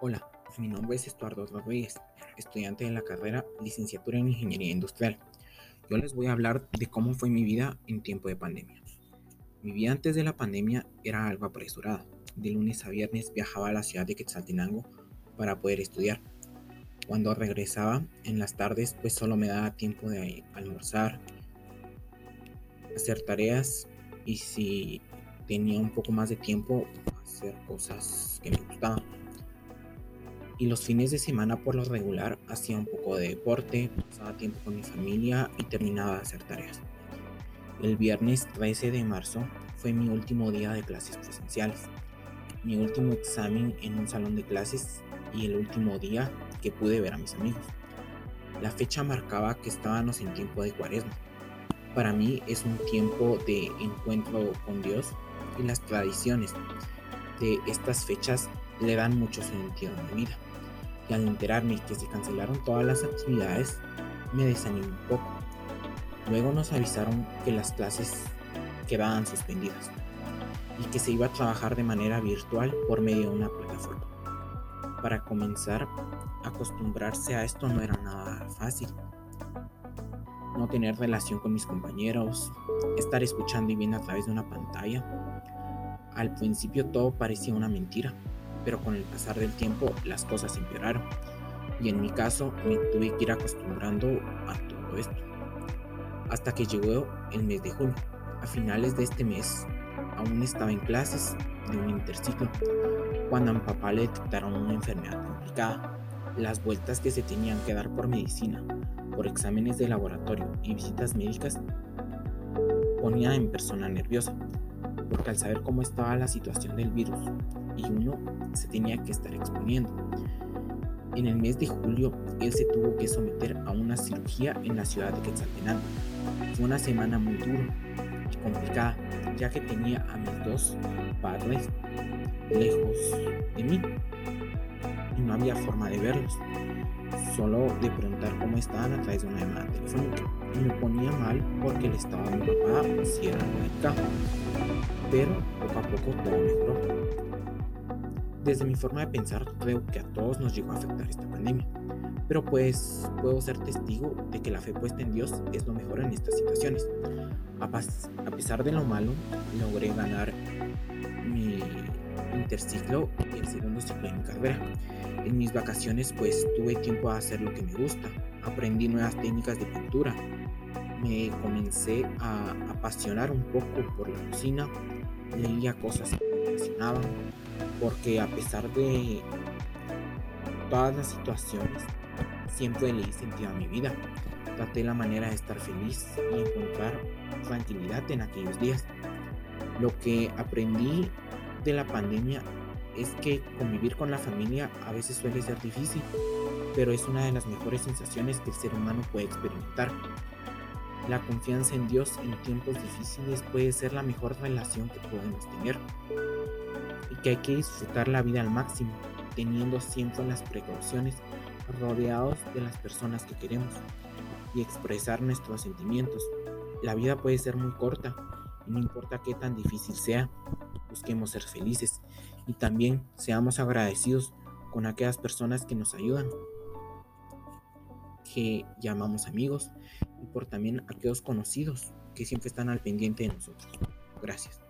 Hola, mi nombre es Estuardo Rodríguez, estudiante de la carrera Licenciatura en Ingeniería Industrial. Yo les voy a hablar de cómo fue mi vida en tiempo de pandemia. Mi vida antes de la pandemia era algo apresurada. De lunes a viernes viajaba a la ciudad de Quetzaltenango para poder estudiar. Cuando regresaba en las tardes, pues solo me daba tiempo de almorzar, hacer tareas y si tenía un poco más de tiempo, hacer cosas que me gustaban y los fines de semana por lo regular hacía un poco de deporte, pasaba tiempo con mi familia y terminaba de hacer tareas. El viernes 13 de marzo fue mi último día de clases presenciales, mi último examen en un salón de clases y el último día que pude ver a mis amigos. La fecha marcaba que estábamos en tiempo de cuaresma. Para mí es un tiempo de encuentro con Dios y las tradiciones de estas fechas le dan mucho sentido a mi vida y al enterarme que se cancelaron todas las actividades, me desanimé un poco. Luego nos avisaron que las clases quedaban suspendidas y que se iba a trabajar de manera virtual por medio de una plataforma. Para comenzar, acostumbrarse a esto no era nada fácil. No tener relación con mis compañeros, estar escuchando y viendo a través de una pantalla. Al principio todo parecía una mentira, pero con el pasar del tiempo las cosas empeoraron y en mi caso me tuve que ir acostumbrando a todo esto. Hasta que llegó el mes de junio. A finales de este mes aún estaba en clases de un interciclo cuando a mi papá le detectaron una enfermedad complicada. Las vueltas que se tenían que dar por medicina, por exámenes de laboratorio y visitas médicas ponía en persona nerviosa, porque al saber cómo estaba la situación del virus y uno se tenía que estar exponiendo. En el mes de julio, él se tuvo que someter a una cirugía en la ciudad de Quetzaltenango. Fue una semana muy dura y complicada, ya que tenía a mis dos padres lejos de mí y no había forma de verlos. Solo de preguntar cómo estaban a través de una llamada telefónica. Y me ponía mal porque el estado de mi papá sí era delicado. Pero poco a poco todo mejoró. Desde mi forma de pensar, creo que a todos nos llegó a afectar esta pandemia. Pero pues puedo ser testigo de que la fe puesta en Dios es lo mejor en estas situaciones. A, pesar de lo malo, logré ganar mi interciclo y el segundo ciclo de mi carrera. En mis vacaciones pues tuve tiempo a hacer lo que me gusta. Aprendí nuevas técnicas de pintura. Me comencé a apasionar un poco por la cocina. Leía cosas que me apasionaban porque a pesar de todas las situaciones, siempre le di sentido a mi vida. Traté la manera de estar feliz y encontrar tranquilidad en aquellos días. Lo que aprendí de la pandemia es que convivir con la familia a veces suele ser difícil, pero es una de las mejores sensaciones que el ser humano puede experimentar. La confianza en Dios en tiempos difíciles puede ser la mejor relación que podemos tener y que hay que disfrutar la vida al máximo, teniendo siempre las precauciones, rodeados de las personas que queremos y expresar nuestros sentimientos. La vida puede ser muy corta y no importa qué tan difícil sea, busquemos ser felices y también seamos agradecidos con aquellas personas que nos ayudan, que llamamos amigos y por también aquellos conocidos que siempre están al pendiente de nosotros. Gracias.